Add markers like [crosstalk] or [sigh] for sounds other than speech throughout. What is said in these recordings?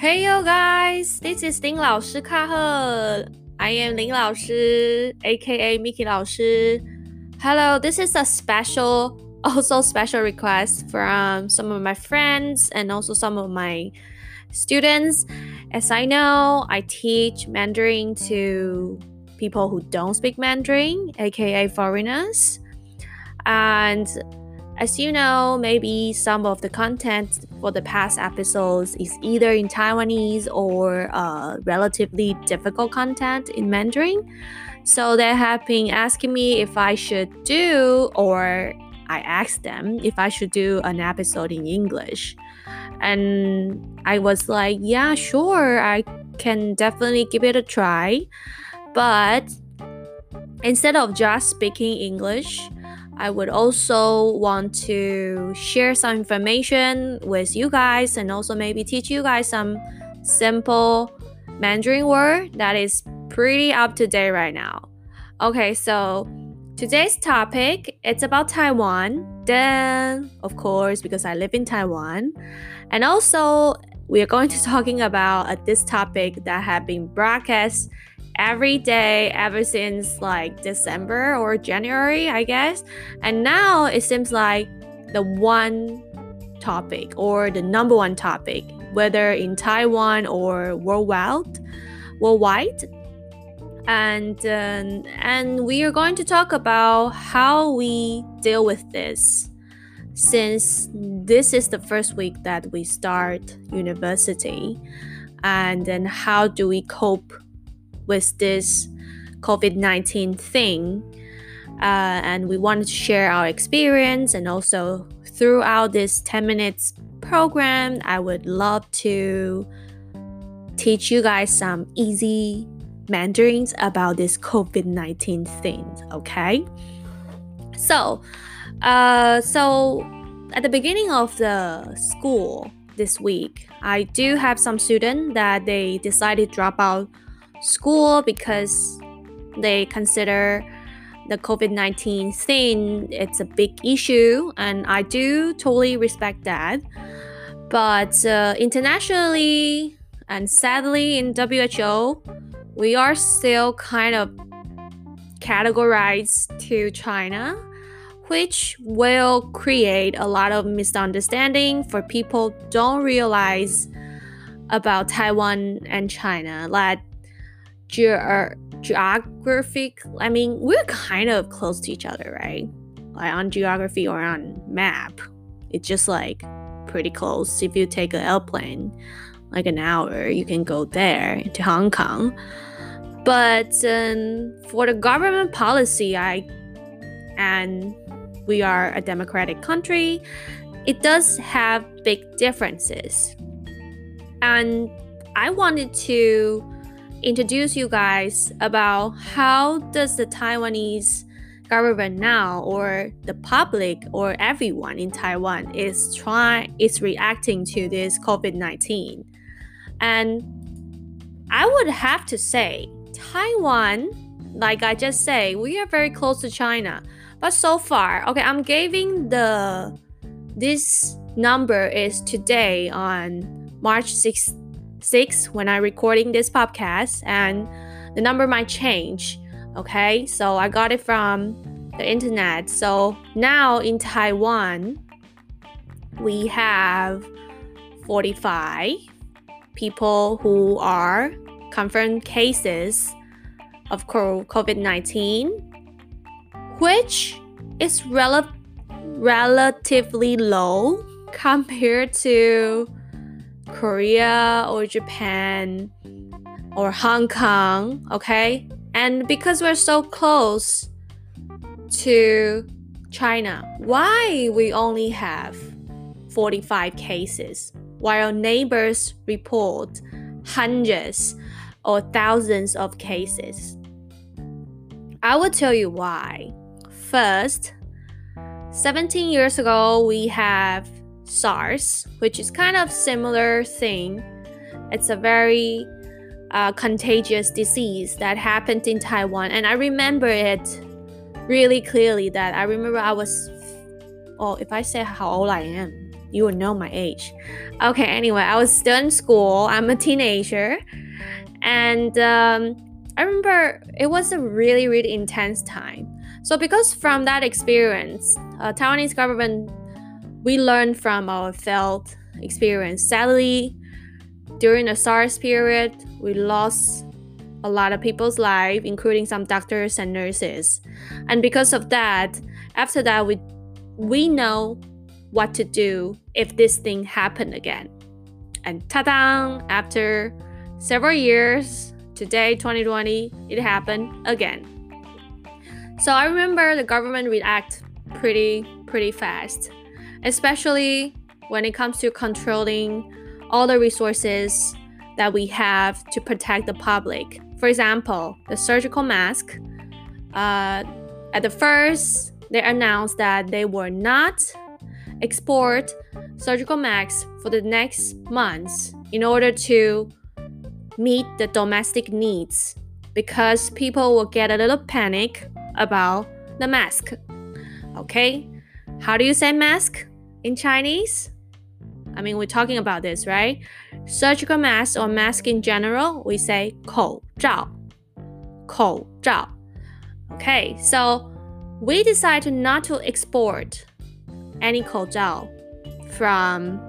Hey yo guys, this is 林老师卡赫。I am 林老师，aka Miki 老师。Hello, this is a special, [laughs] also special request from some of my friends and also some of my students. As I know, I teach Mandarin to people who don't speak Mandarin, aka foreigners. And as you know, maybe some of the content for the past episodes is either in Taiwanese or uh, relatively difficult content in Mandarin. So they have been asking me if I should do, or I asked them if I should do an episode in English. And I was like, yeah, sure, I can definitely give it a try. But instead of just speaking English, I would also want to share some information with you guys and also maybe teach you guys some simple Mandarin word that is pretty up to date right now. Okay, so today's topic it's about Taiwan. Then, of course, because I live in Taiwan, and also we are going to talking about uh, this topic that have been broadcast every day ever since like December or January, I guess. And now it seems like the one topic or the number one topic, whether in Taiwan or worldwide, worldwide. And um, and we are going to talk about how we deal with this since this is the first week that we start university and then how do we cope with this COVID 19 thing. Uh, and we wanted to share our experience and also throughout this 10 minutes program, I would love to teach you guys some easy Mandarins about this COVID 19 thing, okay? So, uh, so at the beginning of the school this week, I do have some students that they decided to drop out school because they consider the COVID-19 thing it's a big issue and I do totally respect that. But uh, internationally and sadly in WHO, we are still kind of categorized to China, which will create a lot of misunderstanding for people don't realize about Taiwan and China. Like ge- geographic i mean we're kind of close to each other right? Like on geography or on map it's just like pretty close. If you take an airplane like an hour you can go there to hong kong. But um, for the government policy i and we are a democratic country it does have big differences. And i wanted to introduce you guys about how does the Taiwanese government now or the public or everyone in Taiwan is trying is reacting to this COVID-19. And I would have to say Taiwan, like I just say, we are very close to China. But so far, okay, I'm giving the this number is today on March 6th 6 when I'm recording this podcast, and the number might change. Okay, so I got it from the internet. So now in Taiwan, we have 45 people who are confirmed cases of COVID 19, which is rel- relatively low compared to Korea or Japan or Hong Kong, okay? And because we're so close to China, why we only have 45 cases while neighbors report hundreds or thousands of cases? I will tell you why. First, 17 years ago, we have SARS, which is kind of similar thing. It's a very uh, contagious disease that happened in Taiwan, and I remember it really clearly. That I remember I was, oh, if I say how old I am, you will know my age. Okay, anyway, I was still in school. I'm a teenager. And um, I remember it was a really, really intense time. So, because from that experience, uh, Taiwanese government, we learned from our failed experience. Sadly, during the SARS period, we lost a lot of people's life, including some doctors and nurses. And because of that, after that, we we know what to do if this thing happened again. And ta-da! After several years, today 2020, it happened again. So I remember the government react pretty pretty fast, especially when it comes to controlling all the resources that we have to protect the public. For example, the surgical mask. Uh, at the first, they announced that they were not export surgical masks for the next months in order to meet the domestic needs because people will get a little panic about the mask. Okay, how do you say mask in Chinese? I mean, we're talking about this, right? Surgical mask or mask in general, we say 口罩,口罩. Okay, so we decided not to export any 口罩 from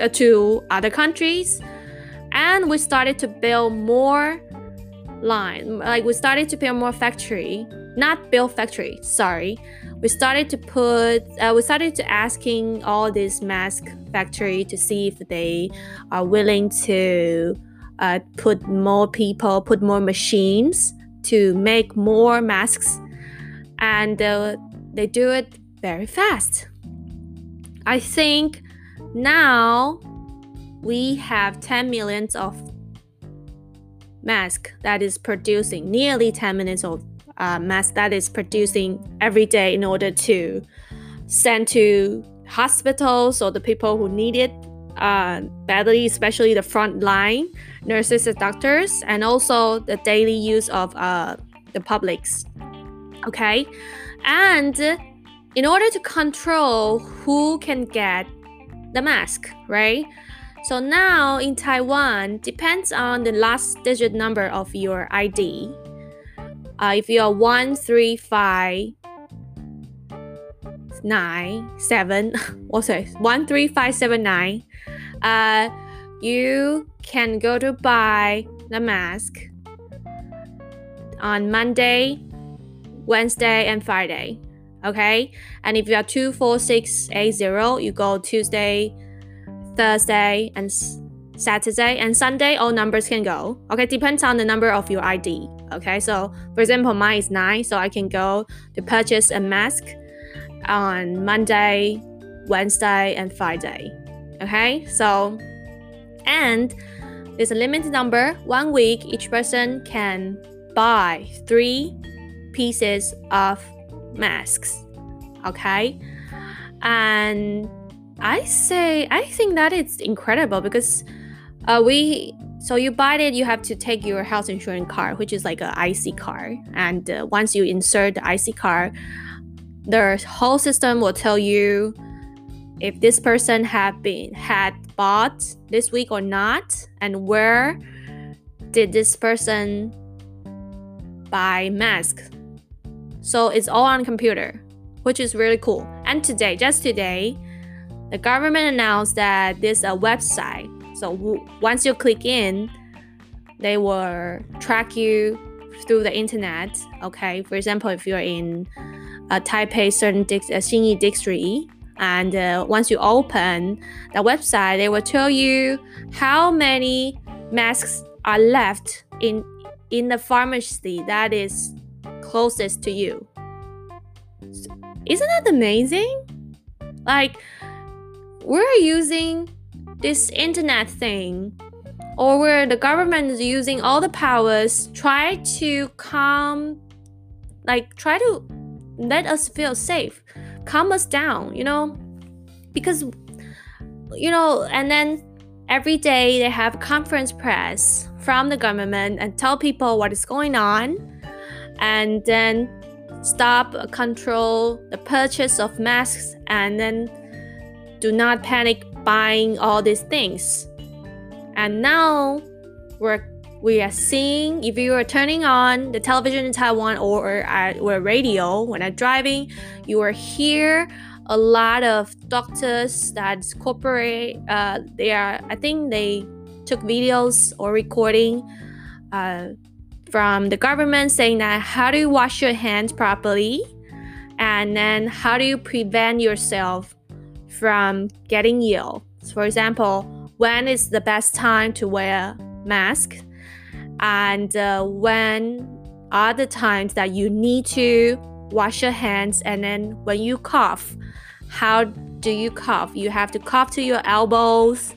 uh, to other countries and we started to build more line like we started to build more factory not build factory sorry we started to put uh, we started to asking all these mask factory to see if they are willing to uh, put more people put more machines to make more masks. And uh, they do it very fast. I think now we have 10 millions of mask that is producing nearly 10 minutes of uh, mask that is producing every day in order to send to hospitals or the people who need it uh, badly, especially the front line nurses and doctors, and also the daily use of uh, the publics. Okay, and in order to control who can get the mask, right? So now in Taiwan, depends on the last digit number of your ID. Uh, if you are one three five nine seven, [laughs] or sorry, one three five seven nine, uh, you can go to buy the mask on Monday, Wednesday, and Friday okay? And if you are 24680, you go Tuesday, Thursday, and Saturday, and Sunday, all numbers can go. Okay, depends on the number of your ID. Okay, so for example, mine is 9, so I can go to purchase a mask on Monday, Wednesday, and Friday. Okay, so and there's a limited number. One week, each person can buy three pieces of masks. Okay? And I say, I think that it's incredible because uh, we, so you buy it, you have to take your health insurance card, which is like an IC card. And uh, once you insert the IC card, the whole system will tell you if this person have been had bought this week or not and where did this person buy mask so it's all on computer, which is really cool. And today, just today, the government announced that there's a website. So once you click in, they will track you through the internet. Okay, for example, if you're in a Taipei certain district, uh, and uh, once you open the website, they will tell you how many masks are left in in the pharmacy that is closest to you. Isn't that amazing? Like, we're using this internet thing, or where the government is using all the powers, try to calm, like, try to let us feel safe, calm us down, you know? Because, you know, and then every day they have conference press from the government and tell people what is going on and then stop control the purchase of masks and then do not panic buying all these things. And now we're we are seeing if you are turning on the television in Taiwan or at or radio when I'm driving, you will hear a lot of doctors that corporate. Uh, they are I think they took videos or recording uh, from the government saying that how do you wash your hands properly, and then how do you prevent yourself from getting ill. For example, when is the best time to wear mask? And uh, when are the times that you need to wash your hands? And then when you cough how do you cough? You have to cough to your elbows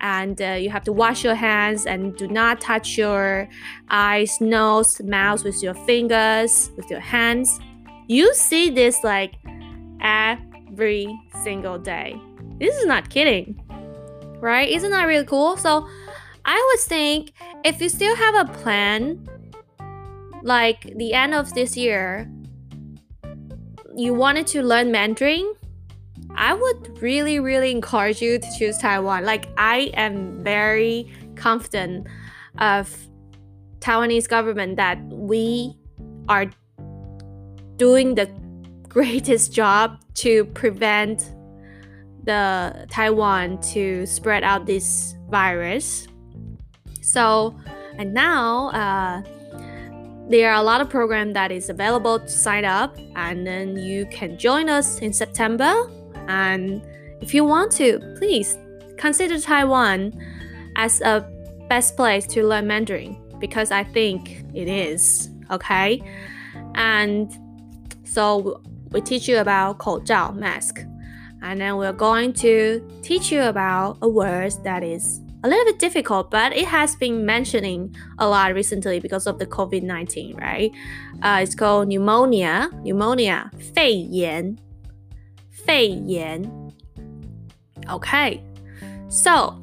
and uh, you have to wash your hands and do not touch your eyes nose mouth with your fingers with your hands. You see this like every single day. This is not kidding right? Isn't that really cool? So I would think if you still have a plan, like the end of this year, you wanted to learn Mandarin, I would really, really encourage you to choose Taiwan. Like I am very confident of Taiwanese government that we are doing the greatest job to prevent the Taiwan to spread out this virus. So, and now uh, there are a lot of programs that is available to sign up, and then you can join us in September. And if you want to, please consider Taiwan as a best place to learn Mandarin because I think it is. Okay, and so we teach you about 口罩 mask, and then we're going to teach you about a word that is a little bit difficult, but it has been mentioning a lot recently because of the COVID 19, right? Uh, it's called pneumonia. Pneumonia. 肺炎.肺炎. Okay. So,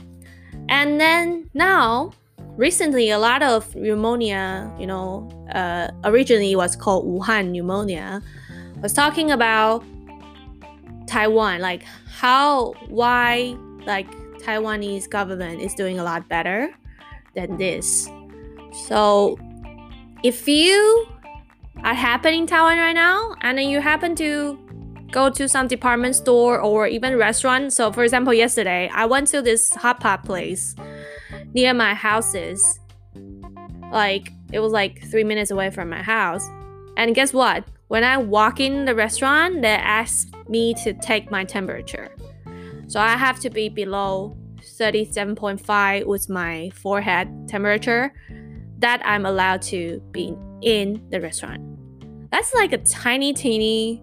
and then now, recently, a lot of pneumonia, you know, uh, originally was called Wuhan pneumonia, was talking about Taiwan, like how, why, like Taiwanese government is doing a lot better than this. So if you are happening in Taiwan right now and then you happen to go to some department store or even restaurant. So for example, yesterday I went to this hot pot place near my houses. Like it was like three minutes away from my house. And guess what? When I walk in the restaurant, they ask me to take my temperature. So I have to be below 37.5 with my forehead temperature that I'm allowed to be in the restaurant. That's like a tiny, teeny,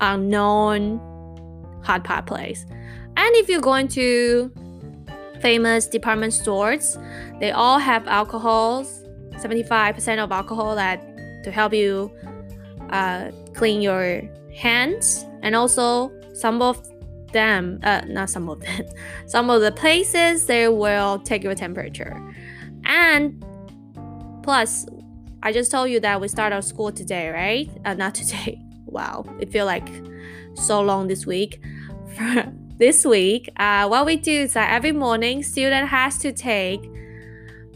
unknown hot pot place. And if you're going to famous department stores, they all have alcohols, 75% of alcohol that to help you uh, clean your hands and also some of them, uh, not some of them, [laughs] some of the places they will take your temperature. And plus, I just told you that we start our school today, right? Uh, not [laughs] today. Wow, it feel like so long this week. [laughs] this week, uh, what we do is that every morning, student has to take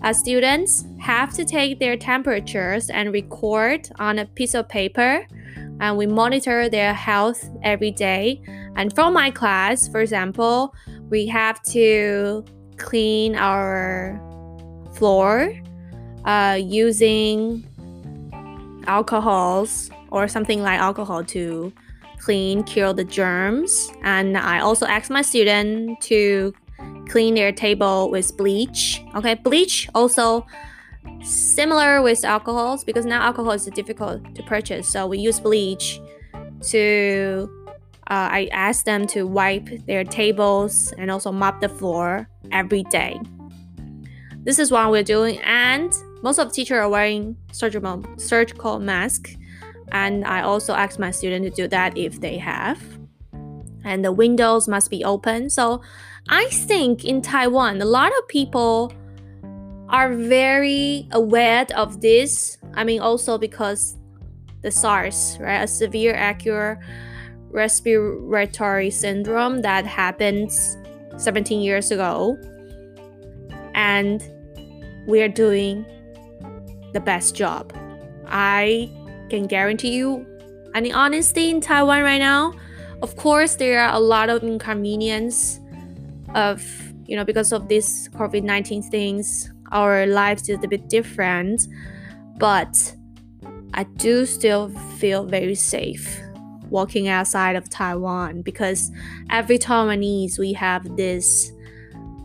uh, students have to take their temperatures and record on a piece of paper and we monitor their health every day. And from my class, for example, we have to clean our floor uh, using alcohols or something like alcohol to clean, kill the germs. And I also ask my student to clean their table with bleach. Okay, bleach also similar with alcohols because now alcohol is difficult to purchase. So we use bleach to. Uh, I ask them to wipe their tables and also mop the floor every day. This is what we're doing, and most of the teachers are wearing surgical surgical mask. And I also ask my student to do that if they have. And the windows must be open. So I think in Taiwan, a lot of people are very aware of this. I mean, also because the SARS, right, a severe acute respiratory syndrome that happened 17 years ago. And we're doing the best job. I can guarantee you any honesty in Taiwan right now. Of course, there are a lot of inconvenience of you know because of this COVID-19 things. Our lives is a bit different, but I do still feel very safe walking outside of Taiwan because every Taiwanese we have this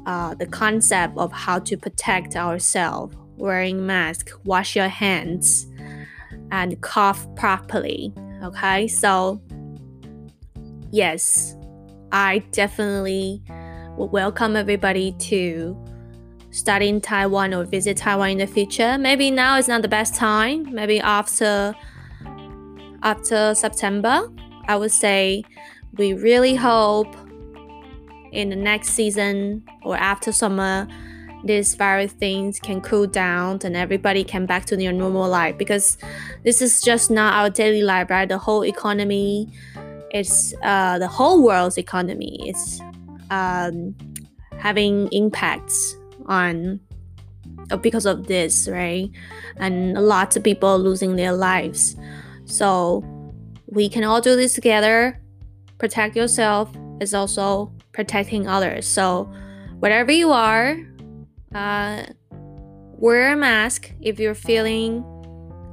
uh, the concept of how to protect ourselves, wearing mask, wash your hands, and cough properly. Okay, so yes, I definitely welcome everybody to study in Taiwan or visit Taiwan in the future. Maybe now is not the best time. Maybe after after September, I would say we really hope in the next season or after summer these virus things can cool down and everybody can back to their normal life because this is just not our daily life right the whole economy it's uh, the whole world's economy is um, having impacts on uh, because of this right? And lots of people losing their lives. So we can all do this together. Protect yourself is also protecting others. So wherever you are uh, wear a mask if you're feeling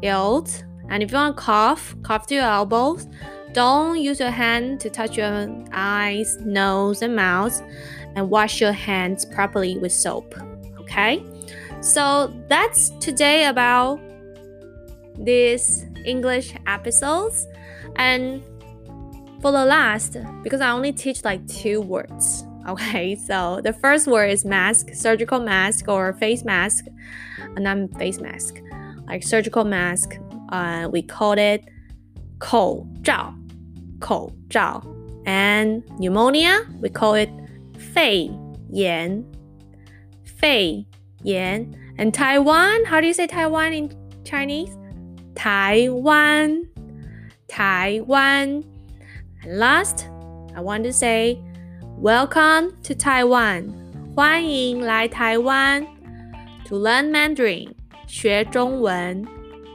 ill. And if you want to cough cough to your elbows don't use your hand to touch your eyes nose and mouth and wash your hands properly with soap. Okay? So that's today about these English episodes. And for the last, because I only teach like two words. [laughs] Okay, so the first word is mask, surgical mask or face mask, and then face mask, like surgical mask. Uh, we call it 口罩,口罩. And pneumonia, we call it 肺炎，肺炎。And Taiwan, how do you say Taiwan in Chinese? Taiwan, Taiwan. And last, I want to say, welcome to Taiwan. 欢迎来台湾 to learn Mandarin 学中文。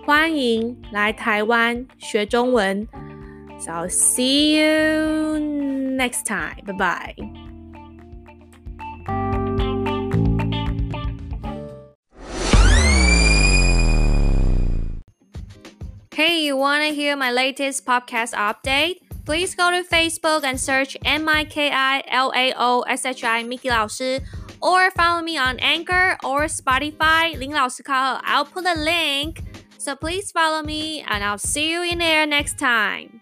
欢迎来台湾学中文。 So I'll see you next time. Bye bye. Hey, you want to hear my latest podcast update? Please go to Facebook and search M I K I L A O S H I Miki 老师 or follow me on Anchor or Spotify 林老师课后 I'll put a link. So please follow me and I'll see you in there next time.